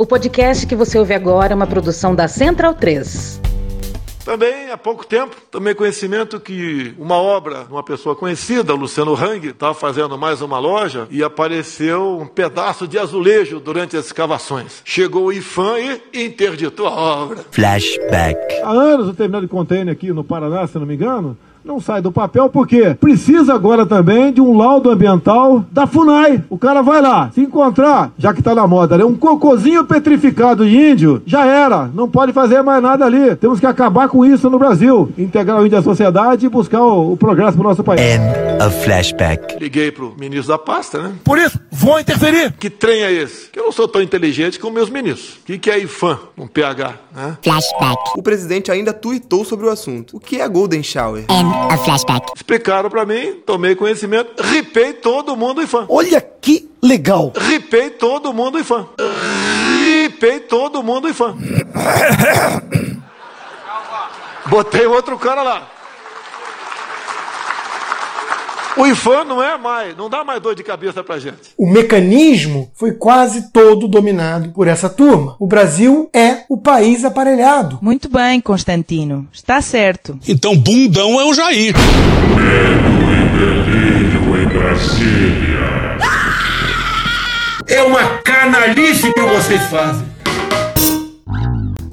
O podcast que você ouve agora é uma produção da Central 3. Também, há pouco tempo, tomei conhecimento que uma obra de uma pessoa conhecida, Luciano Hang, estava fazendo mais uma loja e apareceu um pedaço de azulejo durante as escavações. Chegou o IFAM e interditou a obra. Flashback. Há anos o terminal de container aqui no Paraná, se não me engano, não sai do papel porque precisa agora também de um laudo ambiental da FUNAI. O cara vai lá, se encontrar, já que tá na moda, né? Um cocôzinho petrificado de índio, já era. Não pode fazer mais nada ali. Temos que acabar com isso no Brasil. Integrar o índio à sociedade e buscar o, o progresso pro nosso país. End of flashback. Liguei pro ministro da pasta, né? Por isso, vou interferir. Que trem é esse? Que eu não sou tão inteligente como meus ministros. O que, que é IFAM? Um PH, né? Flashback. O presidente ainda tuitou sobre o assunto. O que é Golden Shower? End of flashback. Explicaram pra mim, tomei conhecimento, ripei todo mundo IFAM. Olha que legal. Ripei todo mundo IFAM. Ripei todo mundo IFAM. Botei outro cara lá. O IFAM não é mais, não dá mais dor de cabeça pra gente. O mecanismo foi quase todo dominado por essa turma. O Brasil é o país aparelhado. Muito bem, Constantino. Está certo. Então, bundão é o Jair. É uma canalice que vocês fazem.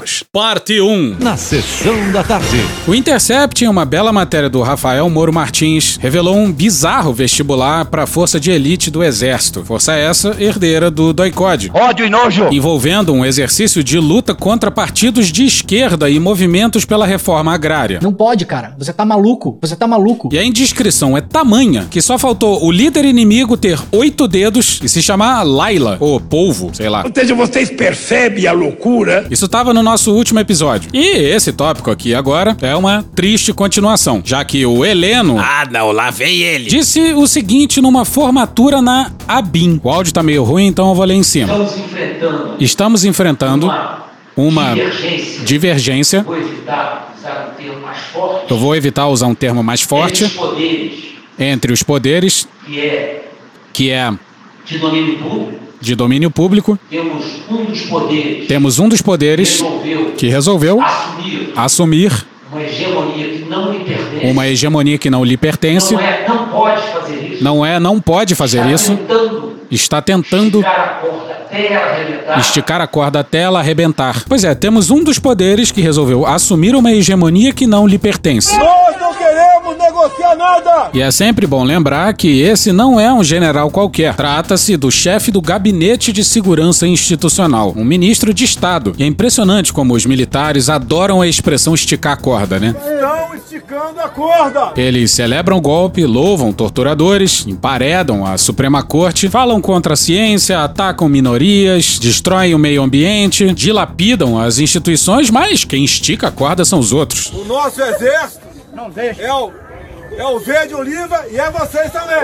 Milicos. Parte 1. Na sessão da tarde. O Intercept, em uma bela matéria do Rafael Moro Martins, revelou um bizarro vestibular para a Força de Elite do Exército. Força essa herdeira do DOICOD. Ódio e nojo. Envolvendo um exercício de luta contra partidos de esquerda e movimentos pela reforma agrária. Não pode, cara. Você tá maluco. Você tá maluco. E a indiscrição é tamanha que só faltou o líder inimigo ter oito dedos e se chamar Laila, ou Polvo, sei lá. Ou seja, vocês percebem a loucura? Isso estava no nosso último episódio. E esse tópico aqui agora é uma triste continuação, já que o Heleno Ah, não, lá vem ele. disse o seguinte numa formatura na ABIN. O áudio tá meio ruim, então eu vou ler em cima. Estamos enfrentando Estamos enfrentando uma uma divergência. divergência. Vou evitar usar um termo mais forte. Eu vou evitar usar um termo mais forte Entre os poderes, entre os poderes, que é que é de domínio público, de domínio público. temos um dos poderes Temos um dos poderes resolveu que resolveu assumir assumir uma hegemonia que não lhe pertence. uma hegemonia que não lhe pertence. Não é, não pode fazer isso. Não é, não pode fazer Está isso. tentando Está tentando esticar a corda até ela arrebentar. esticar a corda até ela arrebentar. Pois é, temos um dos poderes que resolveu assumir uma hegemonia que não lhe pertence. Não queremos negociar nada. E é sempre bom lembrar que esse não é um general qualquer. Trata-se do chefe do Gabinete de Segurança Institucional, um ministro de Estado. E é impressionante como os militares adoram a expressão esticar a corda, né? Estão esticando a corda. Eles celebram o golpe, louvam torturadores, emparedam a Suprema Corte, falam contra a ciência, atacam minorias, destroem o meio ambiente, dilapidam as instituições, mas quem estica a corda são os outros. O nosso exército é o, é o verde oliva e é vocês também.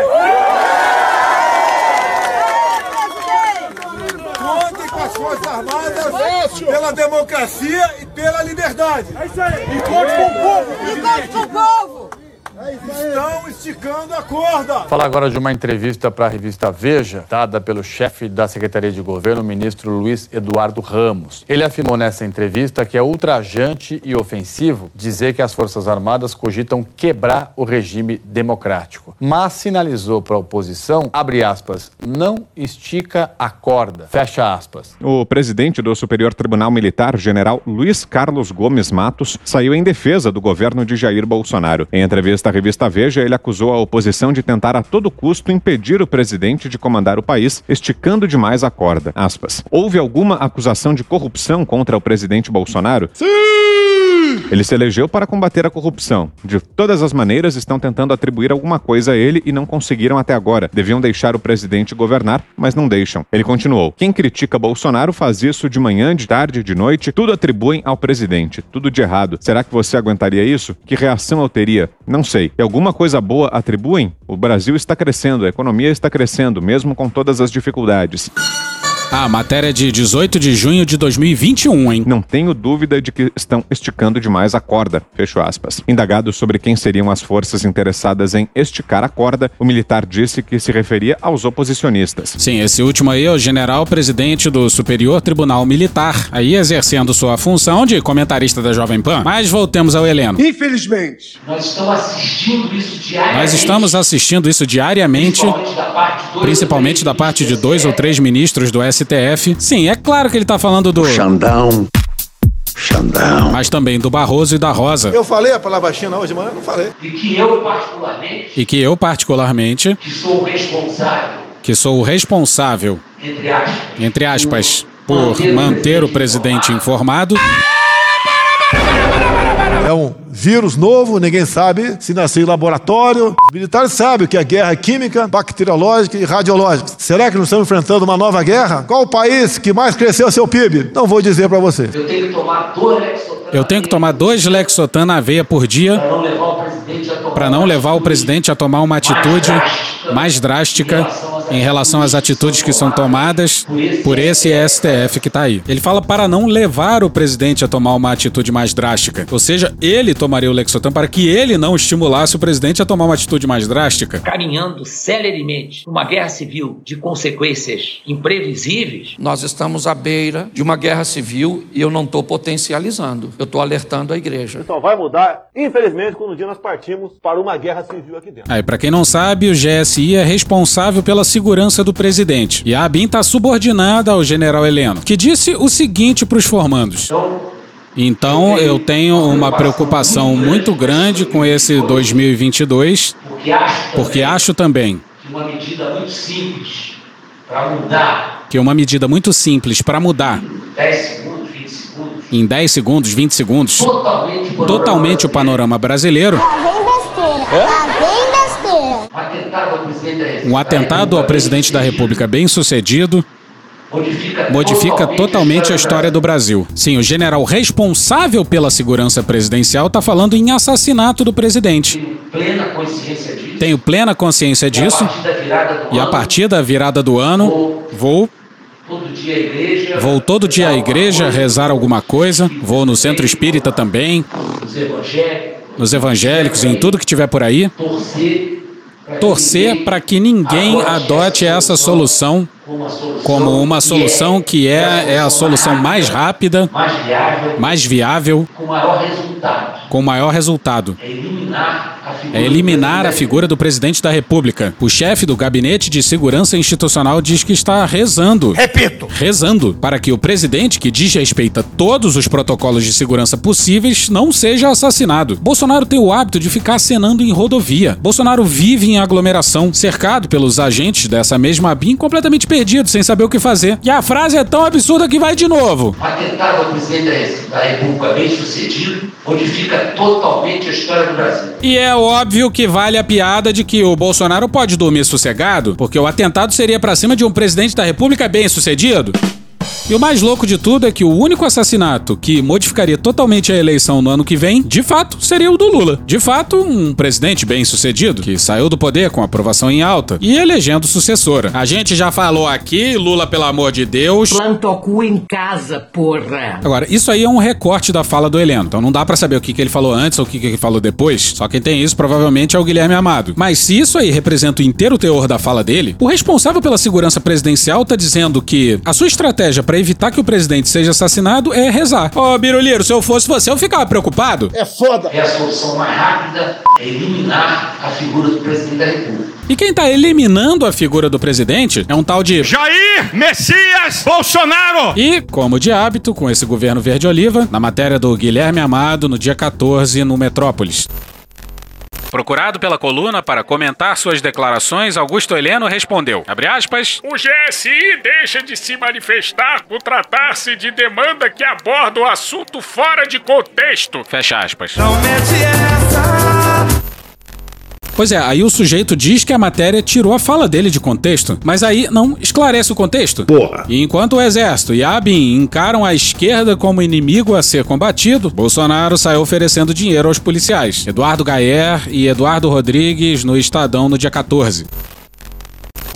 Contem com as Forças Armadas pela democracia e pela liberdade. É isso aí. E conte com o povo. E conte com o povo. Estão esticando a corda. Falar agora de uma entrevista para a revista Veja, dada pelo chefe da Secretaria de Governo, o ministro Luiz Eduardo Ramos. Ele afirmou nessa entrevista que é ultrajante e ofensivo dizer que as Forças Armadas cogitam quebrar o regime democrático. Mas sinalizou para a oposição, abre aspas, não estica a corda, fecha aspas. O presidente do Superior Tribunal Militar, general Luiz Carlos Gomes Matos, saiu em defesa do governo de Jair Bolsonaro. Em entrevista à revista Veja, ele acusou a oposição de tentar a todo custo impedir o presidente de comandar o país, esticando demais a corda. Aspas. Houve alguma acusação de corrupção contra o presidente Bolsonaro? Sim! Ele se elegeu para combater a corrupção. De todas as maneiras, estão tentando atribuir alguma coisa a ele e não conseguiram até agora. Deviam deixar o presidente governar, mas não deixam. Ele continuou: Quem critica Bolsonaro faz isso de manhã, de tarde, de noite, tudo atribuem ao presidente, tudo de errado. Será que você aguentaria isso? Que reação eu teria? Não sei. E alguma coisa boa atribuem? O Brasil está crescendo, a economia está crescendo, mesmo com todas as dificuldades. Ah, matéria de 18 de junho de 2021, hein? Não tenho dúvida de que estão esticando demais a corda. Fecho aspas. Indagado sobre quem seriam as forças interessadas em esticar a corda, o militar disse que se referia aos oposicionistas. Sim, esse último aí é o general presidente do Superior Tribunal Militar, aí exercendo sua função de comentarista da Jovem Pan. Mas voltemos ao Heleno. Infelizmente, Nós estamos assistindo isso diariamente. Nós estamos assistindo isso diariamente, principalmente da parte de dois, principalmente da parte de dois ou três ministros do STF. Sim, é claro que ele tá falando do. Xandão. Xandão. Mas também do Barroso e da Rosa. Eu falei a palavra China hoje de manhã? Não falei. E que eu, particularmente, E que eu, particularmente, que sou o responsável, que sou o responsável, entre aspas, entre aspas, por manter o presidente informado. É um vírus novo, ninguém sabe se nasceu em laboratório. Os militares sabem o que é guerra química, bacteriológica e radiológica. Será que nós estamos enfrentando uma nova guerra? Qual o país que mais cresceu seu PIB? Não vou dizer para você. eu tenho que tomar dois Lexotan Eu tenho que tomar dois Lexotan na veia por dia para não levar o presidente a tomar para não levar o presidente a tomar uma atitude mais drástica em relação às atitudes que são tomadas por esse STF que tá aí. Ele fala para não levar o presidente a tomar uma atitude mais drástica. Ou seja, ele tomaria o Lexotan para que ele não estimulasse o presidente a tomar uma atitude mais drástica. caminhando celeremente uma guerra civil de consequências imprevisíveis, Nós estamos à beira de uma guerra civil e eu não estou potencializando. Eu estou alertando a igreja. Só vai mudar, infelizmente, quando um dia nós partimos para uma guerra civil aqui dentro. Aí, para quem não sabe, o GSI é responsável pela segurança do presidente. E a ABIN está subordinada ao general Heleno, que disse o seguinte para os formandos. Então, eu tenho uma preocupação muito grande com esse 2022, porque acho porque acho também que uma medida muito simples para mudar que uma medida muito simples para mudar 10 segundos, 20 segundos, em 10 segundos, 20 segundos, totalmente, o totalmente o panorama brasileiro, um atentado ao presidente da República, um atentado ao presidente da República bem sucedido, modifica, totalmente a história do Brasil. Sim, o general responsável pela segurança presidencial está falando em assassinato do presidente. Tenho plena consciência disso. E a partir da virada do ano, vou todo dia à igreja, vou todo dia à igreja rezar alguma coisa, vou no centro espírita também, nos evangélicos, em tudo que tiver por aí, torcer para que ninguém adote essa solução uma como uma solução que é, é a solução mais rápida, mais viável, mais viável, com maior resultado. com maior resultado. É eliminar a figura, É eliminar do a figura do presidente da República. O chefe do Gabinete de Segurança Institucional diz que está rezando. Repito. Rezando para que o presidente, que desrespeita todos os protocolos de segurança possíveis, não seja assassinado. Bolsonaro tem o hábito de ficar acenando em rodovia. Bolsonaro vive em aglomeração, cercado pelos agentes dessa mesma BIM, completamente perdido, sem saber o que fazer. E a frase é tão absurda que vai de novo. Um atentado ao presidente da República bem sucedido modifica totalmente a história do Brasil. E é óbvio que vale a piada de que o Bolsonaro pode dormir sossegado, porque o atentado seria pra cima de um presidente da República bem sucedido. E o mais louco de tudo é que o único assassinato que modificaria totalmente a eleição no ano que vem, de fato, seria o do Lula. De fato, um presidente bem sucedido, que saiu do poder com aprovação em alta e elegendo sucessora. A gente já falou aqui, Lula, pelo amor de Deus. Planta o cu em casa, porra. Agora, isso aí é um recorte da fala do Heleno, então não dá pra saber o que, que ele falou antes ou o que, que ele falou depois. Só quem tem isso provavelmente é o Guilherme Amado. Mas se isso aí representa o inteiro teor da fala dele, o responsável pela segurança presidencial tá dizendo que a sua estratégia pra evitar que o presidente seja assassinado é rezar. Ô, Biruliro, se eu fosse você, eu ficava preocupado. É foda. É a solução mais rápida é eliminar a figura do presidente da República. E quem tá eliminando a figura do presidente é um tal de Jair Messias Bolsonaro. E, como de hábito, com esse governo verde-oliva, na matéria do Guilherme Amado, no dia 14, no Metrópolis. Procurado pela coluna para comentar suas declarações, Augusto Heleno respondeu, aspas, O GSI deixa de se manifestar por tratar-se de demanda que aborda o assunto fora de contexto. Fecha aspas. Não mete essa. Pois é, aí o sujeito diz que a matéria tirou a fala dele de contexto, mas aí não esclarece o contexto. Porra. E enquanto o exército e a ABIN encaram a esquerda como inimigo a ser combatido, Bolsonaro saiu oferecendo dinheiro aos policiais. Eduardo Gayer e Eduardo Rodrigues no Estadão no dia 14.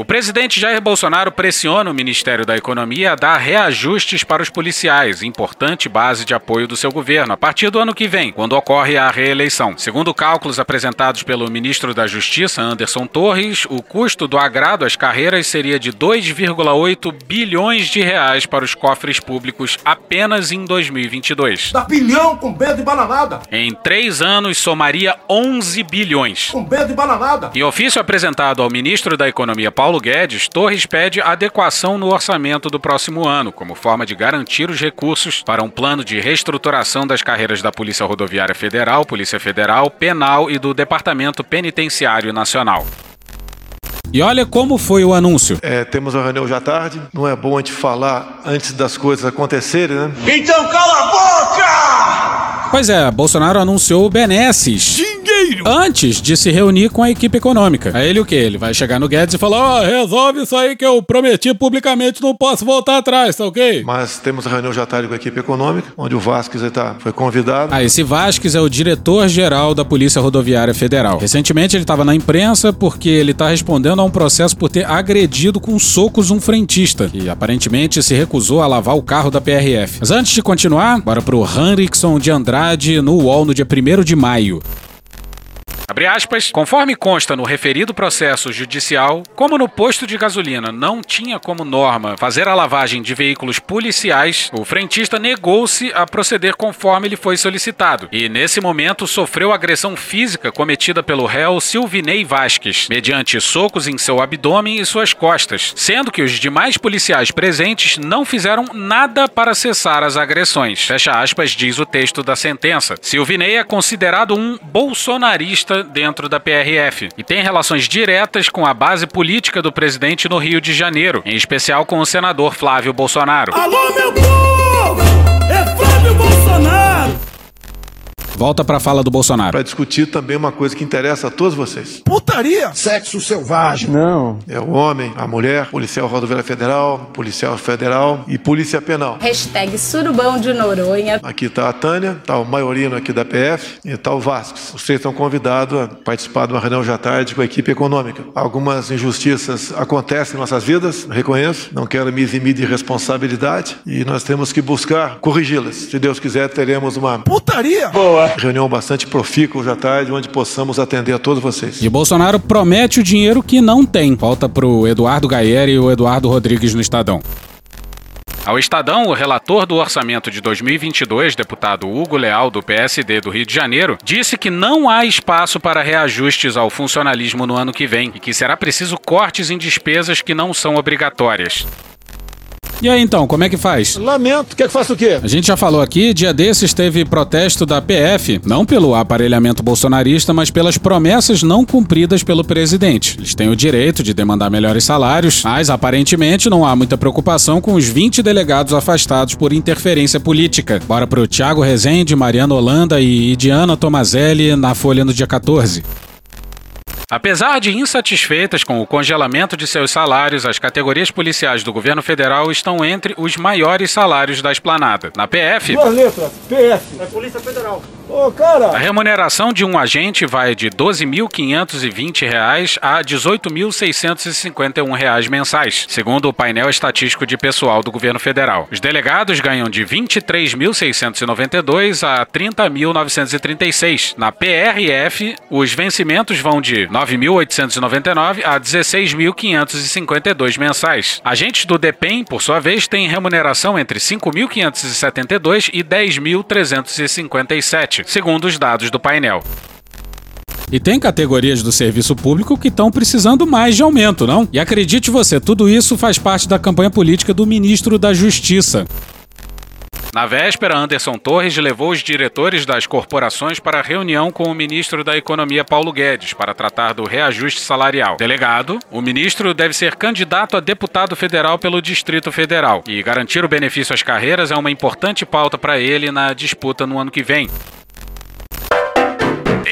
O presidente Jair Bolsonaro pressiona o Ministério da Economia a dar reajustes para os policiais, importante base de apoio do seu governo, a partir do ano que vem, quando ocorre a reeleição. Segundo cálculos apresentados pelo ministro da Justiça, Anderson Torres, o custo do agrado às carreiras seria de 2,8 bilhões de reais para os cofres públicos apenas em 2022. Da pilhão com B de bananada. Em três anos, somaria 11 bilhões. Com B de bananada. Em ofício apresentado ao ministro da Economia, Paulo Paulo Guedes, Torres pede adequação no orçamento do próximo ano, como forma de garantir os recursos para um plano de reestruturação das carreiras da Polícia Rodoviária Federal, Polícia Federal, Penal e do Departamento Penitenciário Nacional. E olha como foi o anúncio. É, temos uma reunião já tarde. Não é bom a gente falar antes das coisas acontecerem, né? Então cala a boca! Pois é, Bolsonaro anunciou benesses dinheiro antes de se reunir com a equipe econômica. Aí ele o quê? Ele vai chegar no Guedes e falar: Ó, oh, resolve isso aí que eu prometi publicamente, não posso voltar atrás, tá ok? Mas temos a reunião já tarde com a equipe econômica, onde o Vasquez tá, foi convidado. Ah, esse Vasquez é o diretor-geral da Polícia Rodoviária Federal. Recentemente ele estava na imprensa porque ele está respondendo a um processo por ter agredido com socos um frentista, que aparentemente se recusou a lavar o carro da PRF. Mas antes de continuar, bora pro Henrickson de Andrade no UOL no dia 1 de maio. Abre aspas, conforme consta no referido processo judicial, como no posto de gasolina não tinha como norma fazer a lavagem de veículos policiais, o frentista negou-se a proceder conforme lhe foi solicitado e, nesse momento, sofreu agressão física cometida pelo réu Silvinei Vasques, mediante socos em seu abdômen e suas costas, sendo que os demais policiais presentes não fizeram nada para cessar as agressões. Fecha aspas, diz o texto da sentença. Silvinei é considerado um bolsonarista dentro da PRF e tem relações diretas com a base política do presidente no Rio de Janeiro, em especial com o senador Flávio Bolsonaro. Alô, meu povo! Volta para a fala do Bolsonaro. Para discutir também uma coisa que interessa a todos vocês. Putaria! Sexo selvagem. Não. É o homem, a mulher, policial rodoviária federal, policial federal e polícia penal. Hashtag surubão de Noronha. Aqui está a Tânia, está o Maiorino aqui da PF e está o Vascos. Vocês estão convidados a participar de uma reunião já tarde com a equipe econômica. Algumas injustiças acontecem em nossas vidas, reconheço, não quero me eximir de responsabilidade e nós temos que buscar corrigi-las. Se Deus quiser, teremos uma putaria boa reunião bastante profícua hoje à tarde, onde possamos atender a todos vocês. E Bolsonaro promete o dinheiro que não tem. Volta pro Eduardo Gayer e o Eduardo Rodrigues no Estadão. Ao Estadão, o relator do orçamento de 2022, deputado Hugo Leal, do PSD do Rio de Janeiro, disse que não há espaço para reajustes ao funcionalismo no ano que vem e que será preciso cortes em despesas que não são obrigatórias. E aí então, como é que faz? Lamento, quer que faça o quê? A gente já falou aqui, dia desses teve protesto da PF, não pelo aparelhamento bolsonarista, mas pelas promessas não cumpridas pelo presidente. Eles têm o direito de demandar melhores salários, mas aparentemente não há muita preocupação com os 20 delegados afastados por interferência política. Bora pro Thiago Rezende, Mariana Holanda e Diana Tomazelli na Folha no dia 14. Apesar de insatisfeitas com o congelamento de seus salários, as categorias policiais do governo federal estão entre os maiores salários da esplanada. Na PF. Duas letras, PF. É Polícia Federal. Ô, cara! A remuneração de um agente vai de R$ 12.520 a R$ 18.651 mensais, segundo o painel estatístico de pessoal do governo federal. Os delegados ganham de R$ 23.692 a R$ 30.936. Na PRF, os vencimentos vão de R$ 9.899 a R$ 16.552 mensais. Agentes do DEPEN, por sua vez, têm remuneração entre R$ 5.572 e R$ 10.357, segundo os dados do painel. E tem categorias do serviço público que estão precisando mais de aumento, não? E acredite você, tudo isso faz parte da campanha política do ministro da Justiça. Na véspera, Anderson Torres levou os diretores das corporações para reunião com o ministro da Economia Paulo Guedes para tratar do reajuste salarial. Delegado, o ministro deve ser candidato a deputado federal pelo Distrito Federal e garantir o benefício às carreiras é uma importante pauta para ele na disputa no ano que vem.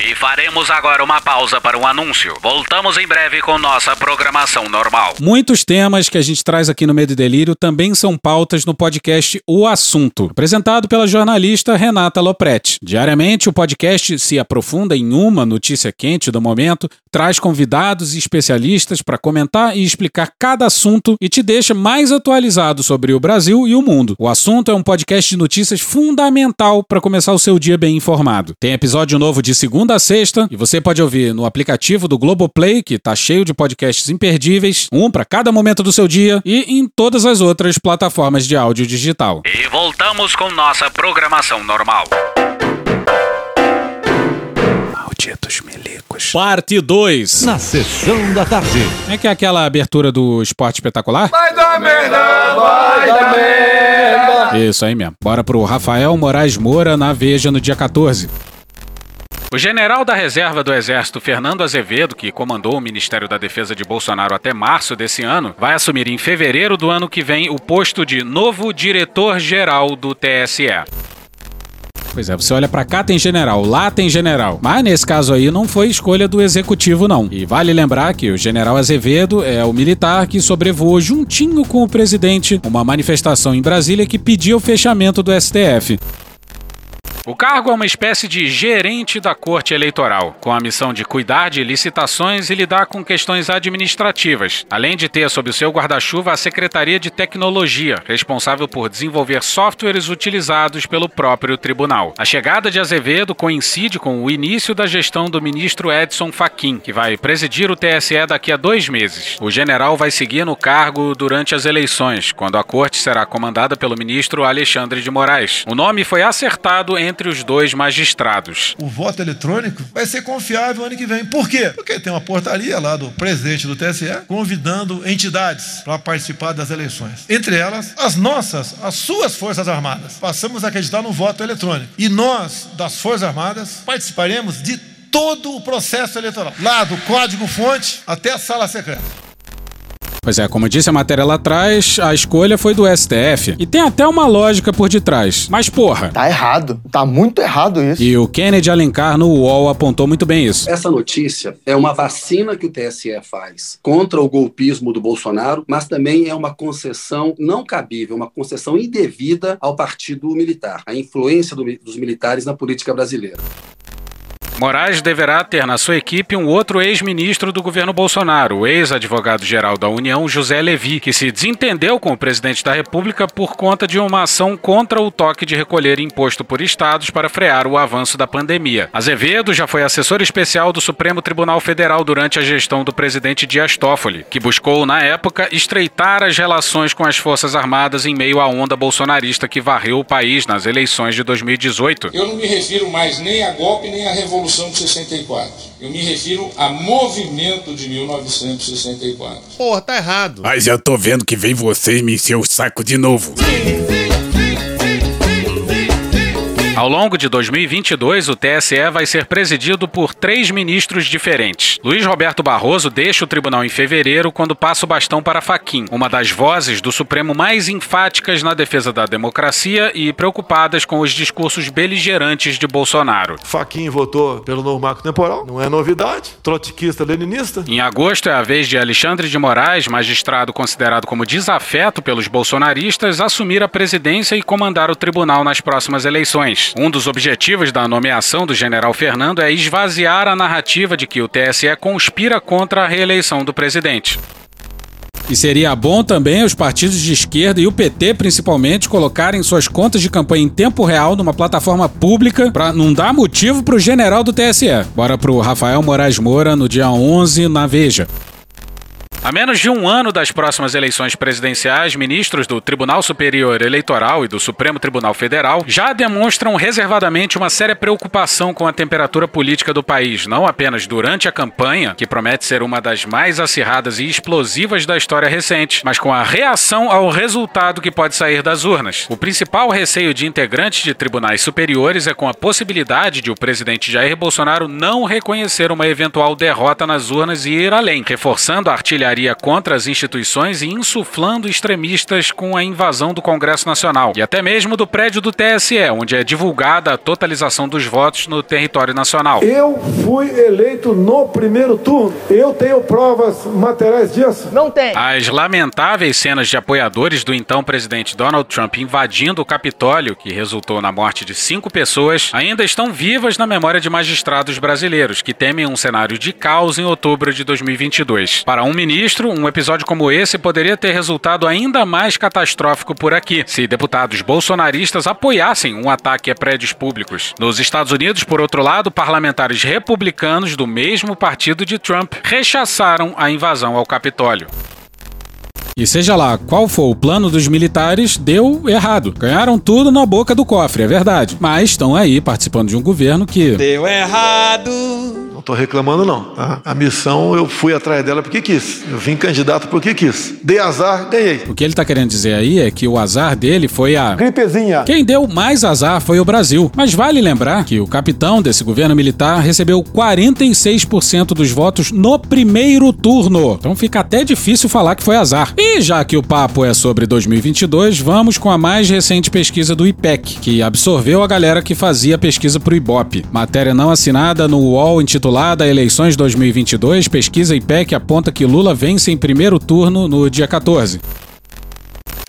E faremos agora uma pausa para um anúncio. Voltamos em breve com nossa programação normal. Muitos temas que a gente traz aqui no Medo e Delírio também são pautas no podcast O Assunto, apresentado pela jornalista Renata Lopretti. Diariamente, o podcast se aprofunda em uma notícia quente do momento, traz convidados e especialistas para comentar e explicar cada assunto e te deixa mais atualizado sobre o Brasil e o mundo. O Assunto é um podcast de notícias fundamental para começar o seu dia bem informado. Tem episódio novo de segunda a sexta e você pode ouvir no aplicativo do Globoplay, que tá cheio de podcasts imperdíveis, um para cada momento do seu dia e em todas as outras plataformas de áudio digital. E voltamos com nossa programação normal. Malditos milicos. Parte 2. Na sessão da tarde. Como é que é aquela abertura do esporte espetacular? Vai dar merda, vai dar merda. Isso aí mesmo. Bora pro Rafael Moraes Moura na Veja no dia 14. O general da reserva do Exército, Fernando Azevedo, que comandou o Ministério da Defesa de Bolsonaro até março desse ano, vai assumir em fevereiro do ano que vem o posto de novo diretor-geral do TSE. Pois é, você olha pra cá tem general, lá tem general. Mas nesse caso aí não foi escolha do executivo não. E vale lembrar que o general Azevedo é o militar que sobrevoou juntinho com o presidente uma manifestação em Brasília que pediu o fechamento do STF. O cargo é uma espécie de gerente da Corte Eleitoral, com a missão de cuidar de licitações e lidar com questões administrativas, além de ter sob o seu guarda-chuva a Secretaria de Tecnologia, responsável por desenvolver softwares utilizados pelo próprio tribunal. A chegada de Azevedo coincide com o início da gestão do ministro Edson Fachin, que vai presidir o TSE daqui a dois meses. O general vai seguir no cargo durante as eleições, quando a corte será comandada pelo ministro Alexandre de Moraes. O nome foi acertado entre entre os dois magistrados. O voto eletrônico vai ser confiável ano que vem. Por quê? Porque tem uma portaria lá do presidente do TSE convidando entidades para participar das eleições. Entre elas, as nossas, as suas Forças Armadas. Passamos a acreditar no voto eletrônico. E nós, das Forças Armadas, participaremos de todo o processo eleitoral, lá do código-fonte até a sala secreta. Pois é, como disse a matéria lá atrás, a escolha foi do STF. E tem até uma lógica por detrás. Mas porra. Tá errado. Tá muito errado isso. E o Kennedy Alencar no UOL apontou muito bem isso. Essa notícia é uma vacina que o TSE faz contra o golpismo do Bolsonaro, mas também é uma concessão não cabível, uma concessão indevida ao partido militar, a influência do, dos militares na política brasileira. Moraes deverá ter na sua equipe um outro ex-ministro do governo Bolsonaro, o ex-advogado-geral da União, José Levi, que se desentendeu com o presidente da República por conta de uma ação contra o toque de recolher imposto por estados para frear o avanço da pandemia. Azevedo já foi assessor especial do Supremo Tribunal Federal durante a gestão do presidente Dias Toffoli, que buscou, na época, estreitar as relações com as Forças Armadas em meio à onda bolsonarista que varreu o país nas eleições de 2018. Eu não me refiro mais nem a golpe nem a revolução Revolução de 64. Eu me refiro a movimento de 1964. Porra, tá errado. Mas eu tô vendo que vem vocês me encher o saco de novo. Sim, sim. Ao longo de 2022, o TSE vai ser presidido por três ministros diferentes. Luiz Roberto Barroso deixa o tribunal em fevereiro quando passa o bastão para Faquim, uma das vozes do Supremo mais enfáticas na defesa da democracia e preocupadas com os discursos beligerantes de Bolsonaro. Faquim votou pelo novo marco temporal, não é novidade. Trotskista leninista. Em agosto é a vez de Alexandre de Moraes, magistrado considerado como desafeto pelos bolsonaristas, assumir a presidência e comandar o tribunal nas próximas eleições. Um dos objetivos da nomeação do general Fernando é esvaziar a narrativa de que o TSE conspira contra a reeleição do presidente. E seria bom também os partidos de esquerda e o PT, principalmente, colocarem suas contas de campanha em tempo real numa plataforma pública para não dar motivo para o general do TSE. Bora pro Rafael Moraes Moura no dia 11 na Veja. A menos de um ano das próximas eleições presidenciais, ministros do Tribunal Superior Eleitoral e do Supremo Tribunal Federal já demonstram reservadamente uma séria preocupação com a temperatura política do país, não apenas durante a campanha, que promete ser uma das mais acirradas e explosivas da história recente, mas com a reação ao resultado que pode sair das urnas. O principal receio de integrantes de tribunais superiores é com a possibilidade de o presidente Jair Bolsonaro não reconhecer uma eventual derrota nas urnas e ir além, reforçando a artilharia contra as instituições e insuflando extremistas com a invasão do Congresso Nacional e até mesmo do prédio do TSE, onde é divulgada a totalização dos votos no território nacional. Eu fui eleito no primeiro turno. Eu tenho provas materiais disso? Não tem. As lamentáveis cenas de apoiadores do então presidente Donald Trump invadindo o Capitólio, que resultou na morte de cinco pessoas, ainda estão vivas na memória de magistrados brasileiros que temem um cenário de caos em outubro de 2022. Para um ministro ministro, um episódio como esse poderia ter resultado ainda mais catastrófico por aqui, se deputados bolsonaristas apoiassem um ataque a prédios públicos. Nos Estados Unidos, por outro lado, parlamentares republicanos do mesmo partido de Trump rechaçaram a invasão ao Capitólio. E seja lá qual for o plano dos militares, deu errado. Ganharam tudo na boca do cofre, é verdade. Mas estão aí participando de um governo que. Deu errado. Não tô reclamando, não. Tá? A missão eu fui atrás dela porque quis. Eu vim candidato porque quis. Dei azar, ganhei. O que ele tá querendo dizer aí é que o azar dele foi a. Gripezinha. Quem deu mais azar foi o Brasil. Mas vale lembrar que o capitão desse governo militar recebeu 46% dos votos no primeiro turno. Então fica até difícil falar que foi azar. E já que o papo é sobre 2022, vamos com a mais recente pesquisa do IPEC, que absorveu a galera que fazia pesquisa pro Ibope. Matéria não assinada no UOL intitulada Eleições 2022, pesquisa IPEC aponta que Lula vence em primeiro turno no dia 14.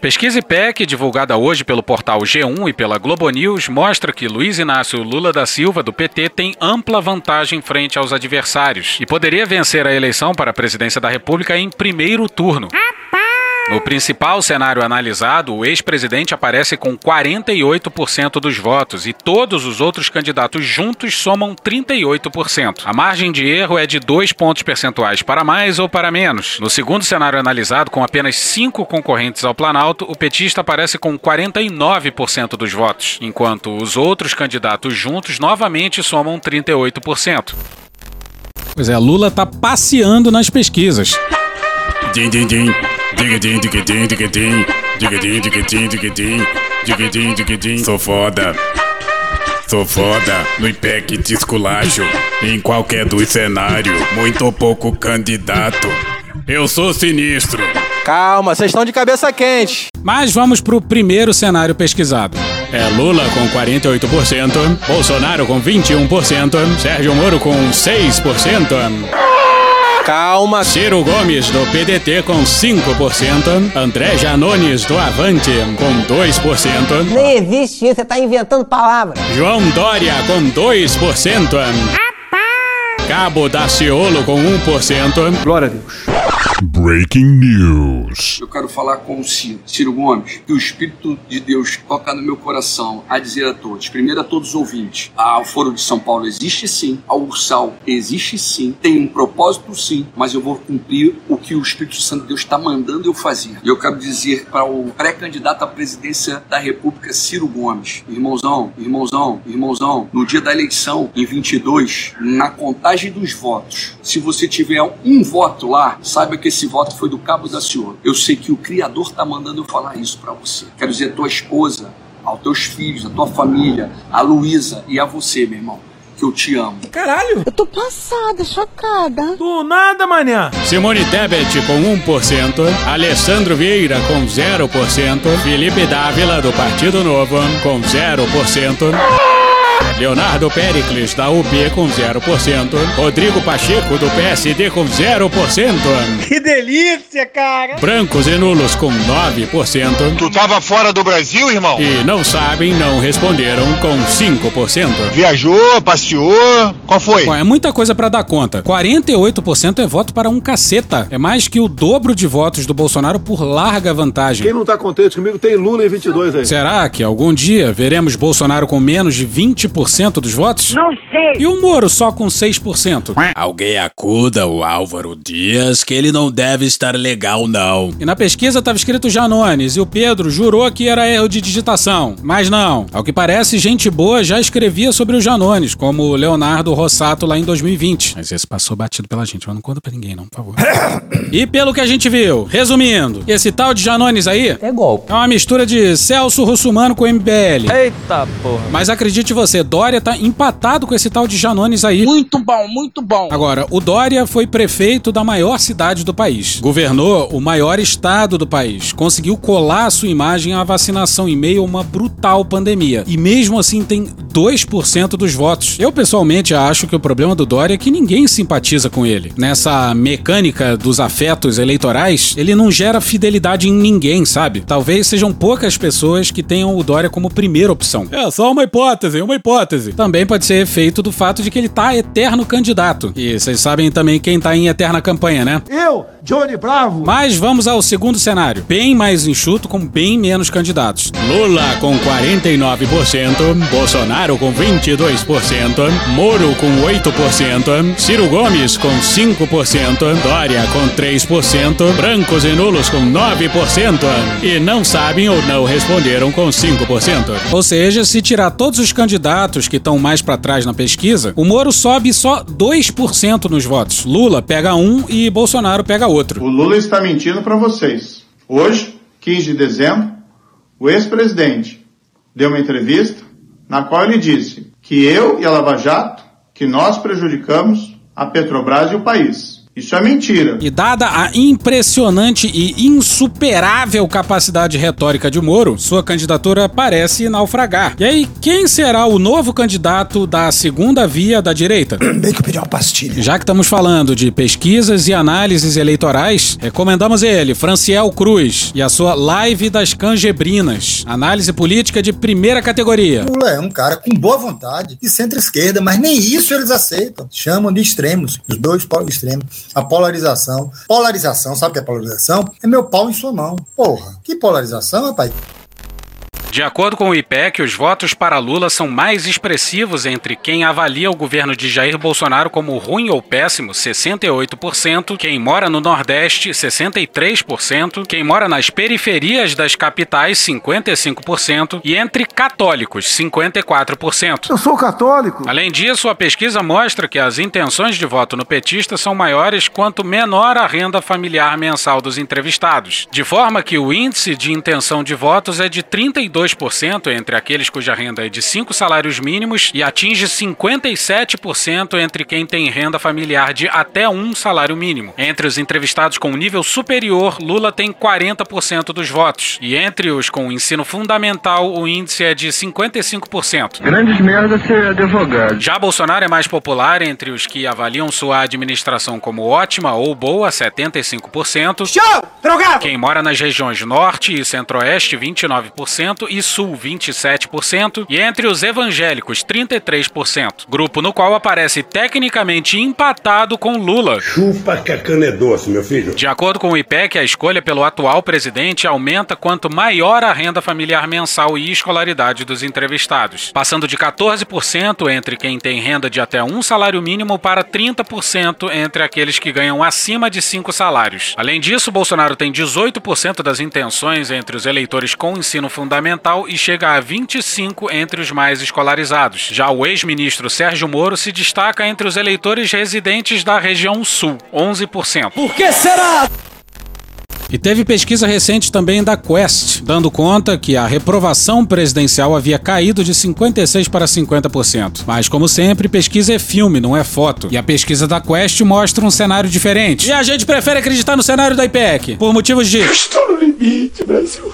Pesquisa IPEC, divulgada hoje pelo portal G1 e pela Globo News, mostra que Luiz Inácio Lula da Silva, do PT, tem ampla vantagem frente aos adversários e poderia vencer a eleição para a presidência da República em primeiro turno. No principal cenário analisado, o ex-presidente aparece com 48% dos votos e todos os outros candidatos juntos somam 38%. A margem de erro é de dois pontos percentuais para mais ou para menos. No segundo cenário analisado, com apenas cinco concorrentes ao Planalto, o petista aparece com 49% dos votos, enquanto os outros candidatos juntos novamente somam 38%. Pois é, Lula tá passeando nas pesquisas. Din, din, din. Digidim, digidim, digidim. Digidim, digidim, digidim. Digidim, digidim. Sou foda. Sou foda. No IPEC te esculacho. Em qualquer dos cenários. Muito pouco candidato. Eu sou sinistro. Calma, vocês estão de cabeça quente. Mas vamos pro primeiro cenário pesquisado. É Lula com 48%, Bolsonaro com 21%, Sérgio Moro com 6%. Calma. Ciro Gomes, do PDT, com 5%. André Janones, do Avante, com 2%. Nem existe isso, você tá inventando palavras. João Dória, com 2%. Cabo Daciolo, com 1%. Glória a Deus. Breaking News. Eu quero falar com o Ciro, Ciro Gomes, que o Espírito de Deus toca no meu coração a dizer a todos, primeiro a todos os ouvintes, a, o Foro de São Paulo existe sim, a Ursal existe sim, tem um propósito sim, mas eu vou cumprir o que o Espírito Santo de Deus está mandando eu fazer. E eu quero dizer para o pré-candidato à presidência da República, Ciro Gomes, irmãozão, irmãozão, irmãozão, no dia da eleição, em 22, na contagem dos votos, se você tiver um voto lá, saiba que esse voto foi do Cabo da Senhor. Eu sei que o Criador está mandando eu falar isso para você. Quero dizer a tua esposa, aos teus filhos, a tua família, a Luísa e a você, meu irmão. Que eu te amo. Caralho! Eu tô passada, chocada. Do nada, manhã. Simone Tebet com 1%, Alessandro Vieira com 0%, Felipe Dávila do Partido Novo com 0%. Leonardo Pericles, da UP, com 0%. Rodrigo Pacheco, do PSD, com 0%. Que delícia, cara! Brancos e nulos, com 9%. Tu tava fora do Brasil, irmão? E não sabem, não responderam, com 5%. Viajou, passeou, qual foi? Bom, é muita coisa para dar conta. 48% é voto para um caceta. É mais que o dobro de votos do Bolsonaro por larga vantagem. Quem não tá contente comigo tem Lula em 22 aí. Será que algum dia veremos Bolsonaro com menos de 20% 10% dos votos? Não sei. E o Moro só com 6%? Alguém acuda o Álvaro Dias que ele não deve estar legal, não. E na pesquisa estava escrito Janones e o Pedro jurou que era erro de digitação. Mas não. Ao que parece, gente boa já escrevia sobre o Janones, como o Leonardo Rossato lá em 2020. Mas esse passou batido pela gente, mas não conta pra ninguém, não, por favor. e pelo que a gente viu, resumindo, esse tal de Janones aí é golpe. É uma mistura de Celso Russumano com MBL. Eita porra. Mas acredite você, Dória tá empatado com esse tal de Janones aí. Muito bom, muito bom. Agora, o Dória foi prefeito da maior cidade do país. Governou o maior estado do país. Conseguiu colar a sua imagem à vacinação em meio a uma brutal pandemia. E mesmo assim tem 2% dos votos. Eu pessoalmente acho que o problema do Dória é que ninguém simpatiza com ele. Nessa mecânica dos afetos eleitorais, ele não gera fidelidade em ninguém, sabe? Talvez sejam poucas pessoas que tenham o Dória como primeira opção. É só uma hipótese, uma hipótese. Também pode ser efeito do fato de que ele tá eterno candidato. E vocês sabem também quem tá em eterna campanha, né? Eu, Johnny Bravo. Mas vamos ao segundo cenário, bem mais enxuto com bem menos candidatos. Lula com 49%, Bolsonaro com 22%, Moro com 8%, Ciro Gomes com 5%, Dória com 3%, brancos e nulos com 9% e não sabem ou não responderam com 5%. Ou seja, se tirar todos os candidatos que estão mais para trás na pesquisa, o Moro sobe só 2% nos votos. Lula pega um e Bolsonaro pega outro. O Lula está mentindo para vocês. Hoje, 15 de dezembro, o ex-presidente deu uma entrevista na qual ele disse que eu e a Lava Jato, que nós prejudicamos a Petrobras e o país. Isso é mentira. E dada a impressionante e insuperável capacidade retórica de Moro, sua candidatura parece naufragar. E aí, quem será o novo candidato da segunda via da direita? Bem que eu pedi uma pastilha. Já que estamos falando de pesquisas e análises eleitorais, recomendamos ele, Franciel Cruz, e a sua Live das Cangebrinas. Análise política de primeira categoria. Lula é um cara com boa vontade e centro-esquerda, mas nem isso eles aceitam. Chamam de extremos, os dois polos extremos a polarização. Polarização, sabe o que é polarização? É meu pau em sua mão. Porra, que polarização, rapaz? De acordo com o IPEC, os votos para Lula são mais expressivos entre quem avalia o governo de Jair Bolsonaro como ruim ou péssimo, 68%, quem mora no Nordeste, 63%, quem mora nas periferias das capitais, 55%, e entre católicos, 54%. Eu sou católico. Além disso, a pesquisa mostra que as intenções de voto no petista são maiores quanto menor a renda familiar mensal dos entrevistados, de forma que o índice de intenção de votos é de 32 2% entre aqueles cuja renda é de 5 salários mínimos e atinge 57% entre quem tem renda familiar de até um salário mínimo. Entre os entrevistados com nível superior, Lula tem 40% dos votos. E entre os com ensino fundamental, o índice é de 55%. Grandes merda ser advogado. Já Bolsonaro é mais popular entre os que avaliam sua administração como ótima ou boa, 75%. Show! Drogado! Quem mora nas regiões Norte e Centro-Oeste, 29% e Sul 27% e entre os evangélicos 33%, grupo no qual aparece tecnicamente empatado com Lula. Chupa que a cana é doce, meu filho. De acordo com o IPEC, a escolha pelo atual presidente aumenta quanto maior a renda familiar mensal e escolaridade dos entrevistados, passando de 14% entre quem tem renda de até um salário mínimo para 30% entre aqueles que ganham acima de cinco salários. Além disso, Bolsonaro tem 18% das intenções entre os eleitores com ensino fundamental e chega a 25 entre os mais escolarizados. Já o ex-ministro Sérgio Moro se destaca entre os eleitores residentes da região sul, 11%. Por que será? E teve pesquisa recente também da Quest, dando conta que a reprovação presidencial havia caído de 56% para 50%. Mas, como sempre, pesquisa é filme, não é foto. E a pesquisa da Quest mostra um cenário diferente. E a gente prefere acreditar no cenário da IPEC, por motivos de. Estou no limite, Brasil.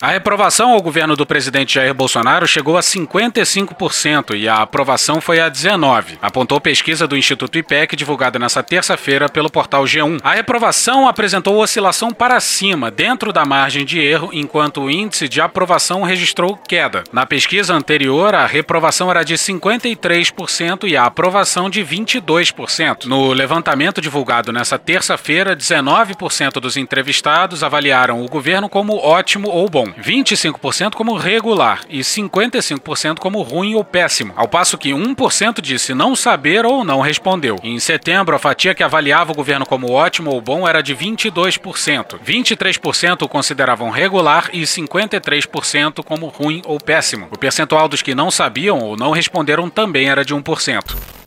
A reprovação ao governo do presidente Jair Bolsonaro chegou a 55% e a aprovação foi a 19%, apontou pesquisa do Instituto IPEC divulgada nessa terça-feira pelo portal G1. A reprovação apresentou oscilação para cima, dentro da margem de erro, enquanto o índice de aprovação registrou queda. Na pesquisa anterior, a reprovação era de 53% e a aprovação de 22%. No levantamento divulgado nessa terça-feira, 19% dos entrevistados avaliaram o governo como ótimo ou bom. 25% como regular e 55% como ruim ou péssimo, ao passo que 1% disse não saber ou não respondeu. Em setembro, a fatia que avaliava o governo como ótimo ou bom era de 22%, 23% o consideravam regular e 53% como ruim ou péssimo. O percentual dos que não sabiam ou não responderam também era de 1%.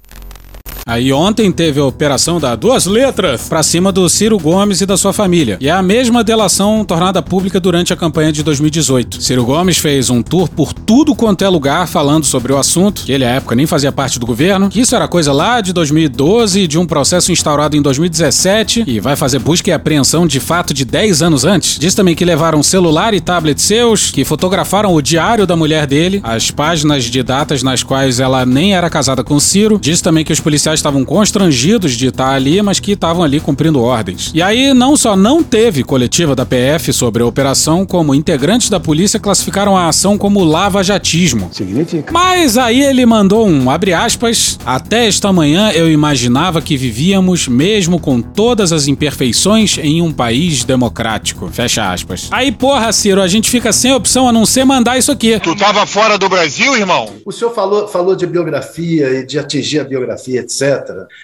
Aí ontem teve a operação da duas letras pra cima do Ciro Gomes e da sua família. E é a mesma delação tornada pública durante a campanha de 2018. Ciro Gomes fez um tour por tudo quanto é lugar falando sobre o assunto, que ele à época nem fazia parte do governo, que isso era coisa lá de 2012, de um processo instaurado em 2017 e vai fazer busca e apreensão de fato de 10 anos antes. Diz também que levaram celular e tablet seus, que fotografaram o diário da mulher dele, as páginas de datas nas quais ela nem era casada com Ciro. Diz também que os policiais estavam constrangidos de estar ali, mas que estavam ali cumprindo ordens. E aí, não só não teve coletiva da PF sobre a operação, como integrantes da polícia classificaram a ação como lava-jatismo. Significa. Mas aí ele mandou um abre aspas. Até esta manhã eu imaginava que vivíamos, mesmo com todas as imperfeições, em um país democrático. Fecha aspas. Aí, porra, Ciro, a gente fica sem opção a não ser mandar isso aqui. Tu tava fora do Brasil, irmão? O senhor falou, falou de biografia e de atingir a biografia, etc.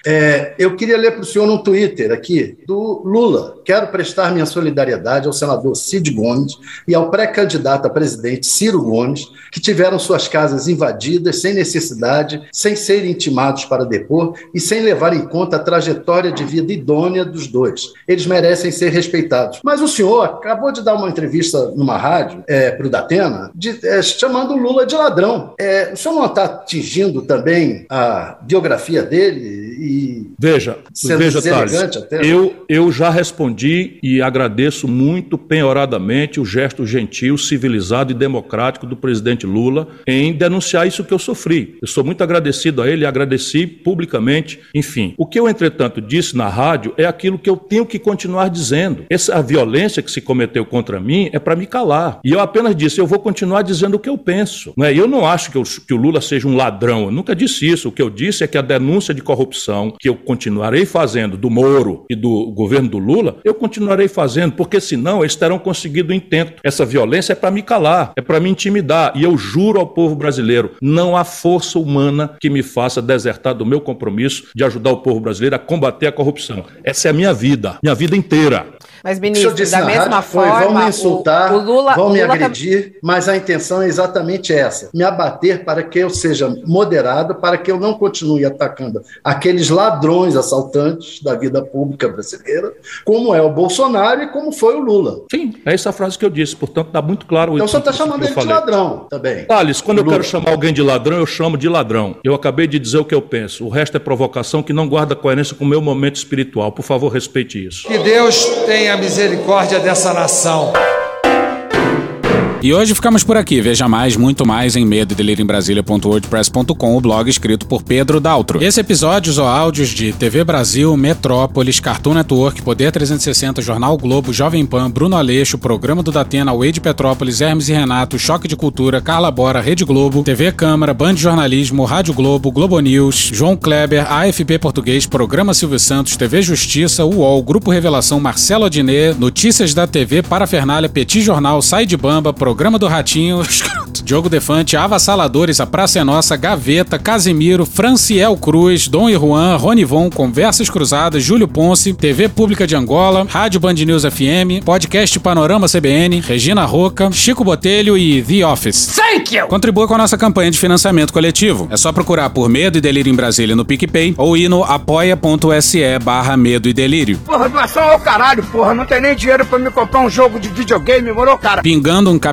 É, eu queria ler para o senhor um Twitter aqui do Lula. Quero prestar minha solidariedade ao senador Cid Gomes e ao pré-candidato a presidente Ciro Gomes, que tiveram suas casas invadidas sem necessidade, sem serem intimados para depor e sem levar em conta a trajetória de vida idônea dos dois. Eles merecem ser respeitados. Mas o senhor acabou de dar uma entrevista numa rádio é, para o Datena, de, é, chamando o Lula de ladrão. É, o senhor não está atingindo também a biografia dele e veja, sendo veja Thales, até? eu, eu já respondi e agradeço muito penhoradamente o gesto gentil, civilizado e democrático do presidente Lula em denunciar isso que eu sofri. Eu sou muito agradecido a ele e agradeci publicamente. Enfim, o que eu, entretanto, disse na rádio é aquilo que eu tenho que continuar dizendo. Essa violência que se cometeu contra mim é para me calar. E eu apenas disse, eu vou continuar dizendo o que eu penso. Não é? Eu não acho que, eu, que o Lula seja um ladrão. Eu nunca disse isso. O que eu disse é que a denúncia de corrupção que eu continuarei fazendo do Moro e do governo do Lula, eu continuarei fazendo, porque senão eles terão conseguido o intento. Essa violência é para me calar, é para me intimidar. E eu juro ao povo brasileiro: não há força humana que me faça desertar do meu compromisso de ajudar o povo brasileiro a combater a corrupção. Essa é a minha vida, minha vida inteira. Mas, O ministro, disse da na mesma rádio foi, forma. vão me insultar, o, o Lula, vão o me Lula tá- agredir, mas a intenção é exatamente essa: me abater para que eu seja moderado, para que eu não continue atacando aqueles ladrões assaltantes da vida pública brasileira, como é o Bolsonaro e como foi o Lula. Sim, é essa frase que eu disse, portanto, está muito claro Então o isso senhor está chamando ele de falei. ladrão também. Thales, quando eu Lula. quero chamar alguém de ladrão, eu chamo de ladrão. Eu acabei de dizer o que eu penso. O resto é provocação que não guarda coerência com o meu momento espiritual. Por favor, respeite isso. Que Deus tenha misericórdia dessa nação. E hoje ficamos por aqui. Veja mais, muito mais em medo em Brasília.wordpress.com, o blog escrito por Pedro Daltro. Esse episódios ou áudios de TV Brasil, Metrópolis, Cartoon Network, Poder 360, Jornal Globo, Jovem Pan, Bruno Aleixo, Programa do Datena, Wade Petrópolis, Hermes e Renato, Choque de Cultura, Carla Bora, Rede Globo, TV Câmara, Band Jornalismo, Rádio Globo, Globo News, João Kleber, AFP Português, Programa Silvio Santos, TV Justiça, UOL, Grupo Revelação, Marcelo Adnet, Notícias da TV, Parafernália, Petit Jornal, Sai de Bamba, Programa do Ratinho, Diogo Defante, Avassaladores, A Praça é Nossa, Gaveta, Casimiro, Franciel Cruz, Dom e Juan, Ronivon, Conversas Cruzadas, Júlio Ponce, TV Pública de Angola, Rádio Band News FM, Podcast Panorama CBN, Regina Roca, Chico Botelho e The Office. Thank you! Contribua com a nossa campanha de financiamento coletivo. É só procurar por Medo e Delírio em Brasília no PicPay ou ir no apoia.se barra Medo e Delírio. Porra, doação ao caralho, porra. Não tem nem dinheiro pra me comprar um jogo de videogame, morou, cara? Pingando um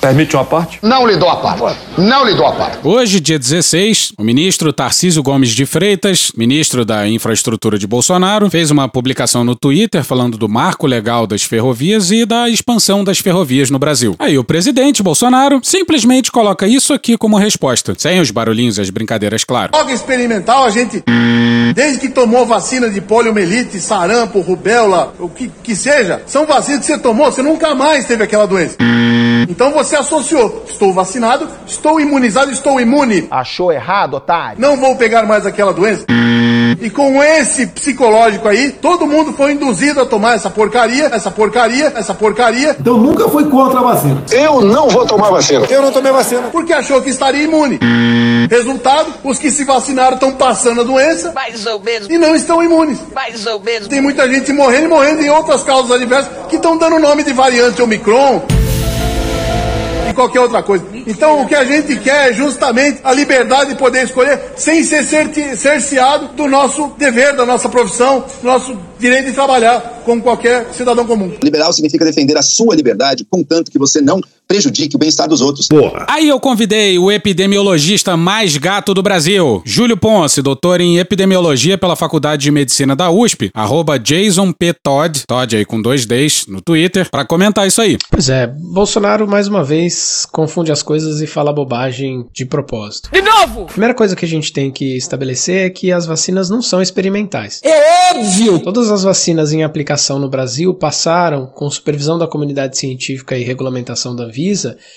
Permite uma parte? Não lhe dou a parte. Não lhe dou a parte. Hoje, dia 16, o ministro Tarcísio Gomes de Freitas, ministro da Infraestrutura de Bolsonaro, fez uma publicação no Twitter falando do marco legal das ferrovias e da expansão das ferrovias no Brasil. Aí o presidente Bolsonaro simplesmente coloca isso aqui como resposta, sem os barulhinhos e as brincadeiras, claro. Logo experimental, a gente, desde que tomou vacina de poliomielite, sarampo, rubéola, o que, que seja, são vacinas que você tomou, você nunca mais teve aquela doença. Então você associou, estou vacinado, estou imunizado, estou imune. Achou errado, otário? Não vou pegar mais aquela doença. E com esse psicológico aí, todo mundo foi induzido a tomar essa porcaria, essa porcaria, essa porcaria. Então nunca foi contra a vacina. Eu não vou tomar vacina. Eu não tomei vacina. Porque achou que estaria imune. Resultado, os que se vacinaram estão passando a doença. Mais ou menos. E não estão imunes. Mais ou menos. Tem muita gente morrendo e morrendo em outras causas adversas que estão dando o nome de variante Omicron e qualquer outra coisa. Então o que a gente quer é justamente a liberdade de poder escolher sem ser cerceado do nosso dever, da nossa profissão, do nosso direito de trabalhar como qualquer cidadão comum. Liberal significa defender a sua liberdade, contanto que você não prejudique o bem-estar dos outros. Porra. Aí eu convidei o epidemiologista mais gato do Brasil, Júlio Ponce, doutor em epidemiologia pela Faculdade de Medicina da USP, arroba Jason P. Todd, Todd aí com dois Ds no Twitter, para comentar isso aí. Pois é, Bolsonaro mais uma vez confunde as coisas e fala bobagem de propósito. De novo! A primeira coisa que a gente tem que estabelecer é que as vacinas não são experimentais. É óbvio! Todas as vacinas em aplicação no Brasil passaram, com supervisão da comunidade científica e regulamentação da Anvisa,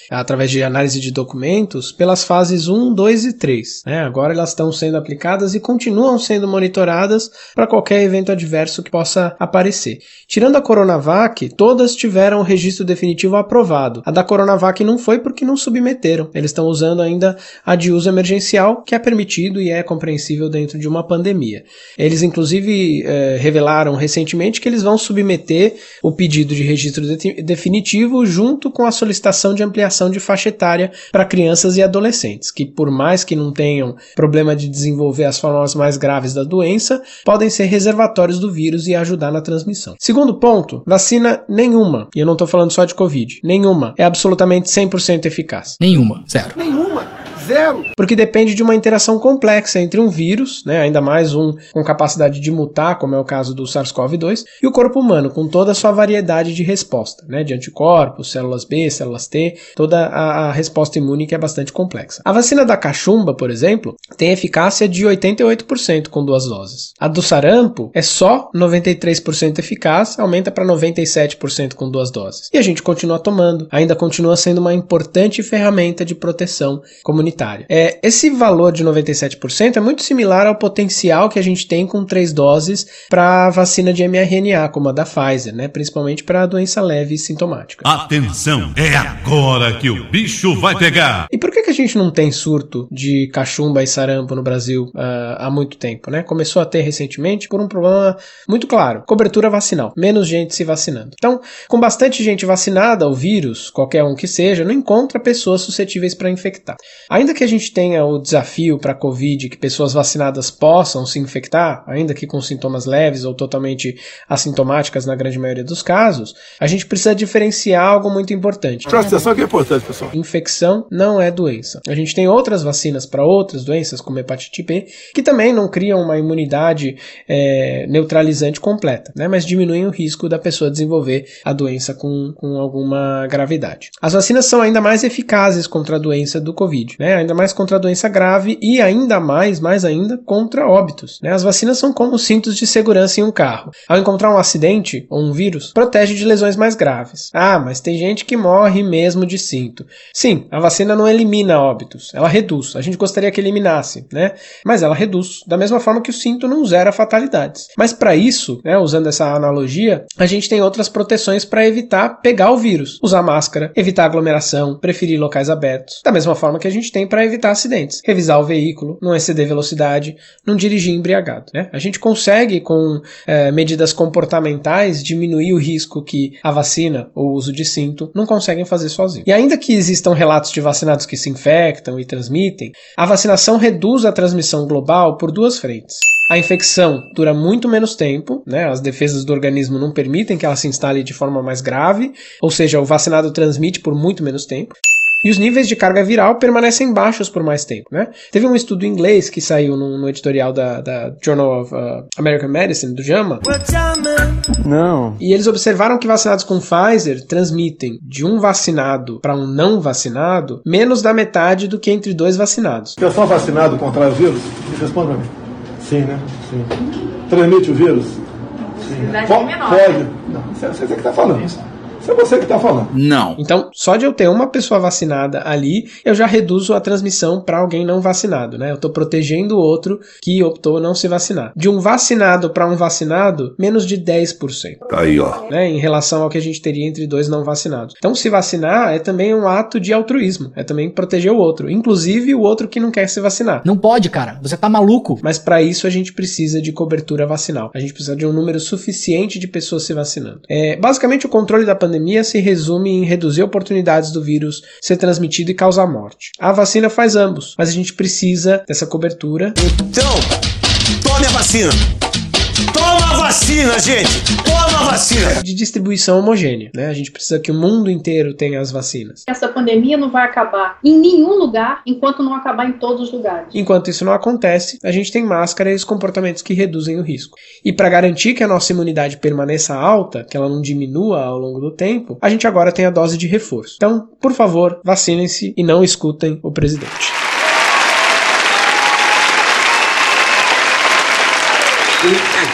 através de análise de documentos, pelas fases 1, 2 e 3. Né? Agora elas estão sendo aplicadas e continuam sendo monitoradas para qualquer evento adverso que possa aparecer. Tirando a Coronavac, todas tiveram o registro definitivo aprovado. A da Coronavac não foi porque não submeteram. Eles estão usando ainda a de uso emergencial, que é permitido e é compreensível dentro de uma pandemia. Eles, inclusive, eh, revelaram recentemente que eles vão submeter o pedido de registro de definitivo junto com a solicitação de ampliação de faixa etária para crianças e adolescentes, que, por mais que não tenham problema de desenvolver as formas mais graves da doença, podem ser reservatórios do vírus e ajudar na transmissão. Segundo ponto, vacina nenhuma, e eu não estou falando só de Covid, nenhuma é absolutamente 100% eficaz. Nenhuma, zero. Nenhuma. Zero. Porque depende de uma interação complexa entre um vírus, né, ainda mais um com capacidade de mutar, como é o caso do SARS-CoV-2, e o corpo humano, com toda a sua variedade de resposta, né, de anticorpos, células B, células T, toda a, a resposta imune que é bastante complexa. A vacina da cachumba, por exemplo, tem eficácia de 88% com duas doses. A do sarampo é só 93% eficaz, aumenta para 97% com duas doses. E a gente continua tomando, ainda continua sendo uma importante ferramenta de proteção comunitária comunitária. É, esse valor de 97% é muito similar ao potencial que a gente tem com três doses para vacina de mRNA, como a da Pfizer, né? principalmente para doença leve e sintomática. Atenção, é agora que o bicho vai pegar. E por que, que a gente não tem surto de cachumba e sarampo no Brasil uh, há muito tempo? Né? Começou a ter recentemente por um problema muito claro: cobertura vacinal, menos gente se vacinando. Então, com bastante gente vacinada, o vírus, qualquer um que seja, não encontra pessoas suscetíveis para infectar. Ainda que a gente tenha o desafio para a Covid que pessoas vacinadas possam se infectar, ainda que com sintomas leves ou totalmente assintomáticas na grande maioria dos casos, a gente precisa diferenciar algo muito importante. Presta atenção que é importante, pessoal. Infecção não é doença. A gente tem outras vacinas para outras doenças, como hepatite B, que também não criam uma imunidade é, neutralizante completa, né, mas diminuem o risco da pessoa desenvolver a doença com, com alguma gravidade. As vacinas são ainda mais eficazes contra a doença do Covid, né, ainda mais contra a doença grave e ainda mais, mais ainda, contra óbitos. Né? As vacinas são como cintos de segurança em um carro. Ao encontrar um acidente ou um vírus, protege de lesões mais graves. Ah, mas tem gente que morre mesmo de cinto. Sim, a vacina não elimina óbitos, ela reduz. A gente gostaria que eliminasse, né? Mas ela reduz, da mesma forma que o cinto não zera fatalidades. Mas para isso, né, usando essa analogia, a gente tem outras proteções para evitar pegar o vírus. Usar máscara, evitar aglomeração, preferir locais abertos. Da mesma forma que a gente tem para evitar acidentes. Revisar o veículo, não exceder velocidade, não dirigir embriagado. Né? A gente consegue, com é, medidas comportamentais, diminuir o risco que a vacina ou o uso de cinto não conseguem fazer sozinho. E ainda que existam relatos de vacinados que se infectam e transmitem, a vacinação reduz a transmissão global por duas frentes. A infecção dura muito menos tempo, né? As defesas do organismo não permitem que ela se instale de forma mais grave, ou seja, o vacinado transmite por muito menos tempo. E os níveis de carga viral permanecem baixos por mais tempo, né? Teve um estudo inglês que saiu no, no editorial da, da, Journal of uh, American Medicine, do JAMA. Não. E eles observaram que vacinados com Pfizer transmitem de um vacinado para um não vacinado menos da metade do que entre dois vacinados. Pessoal vacinado contra o vírus? Responda mim. Sim, né? Sim. Transmite o vírus? Sim. Po pode. Não, você, você que está falando. Isso é você que está falando. Não. Então, só de eu ter uma pessoa vacinada ali, eu já reduzo a transmissão para alguém não vacinado, né? Eu estou protegendo o outro que optou não se vacinar. De um vacinado para um vacinado, menos de 10%. Tá aí, ó. Né, em relação ao que a gente teria entre dois não vacinados. Então, se vacinar é também um ato de altruísmo, é também proteger o outro, inclusive o outro que não quer se vacinar. Não pode, cara. Você tá maluco. Mas para isso a gente precisa de cobertura vacinal. A gente precisa de um número suficiente de pessoas se vacinando. É, basicamente, o controle da pandemia pandemia se resume em reduzir oportunidades do vírus ser transmitido e causar morte. A vacina faz ambos, mas a gente precisa dessa cobertura. Então, tome a vacina! Toma a vacina, gente! Toma a vacina! De distribuição homogênea, né? A gente precisa que o mundo inteiro tenha as vacinas. Essa pandemia não vai acabar em nenhum lugar enquanto não acabar em todos os lugares. Enquanto isso não acontece, a gente tem máscara e os comportamentos que reduzem o risco. E para garantir que a nossa imunidade permaneça alta, que ela não diminua ao longo do tempo, a gente agora tem a dose de reforço. Então, por favor, vacinem-se e não escutem o presidente.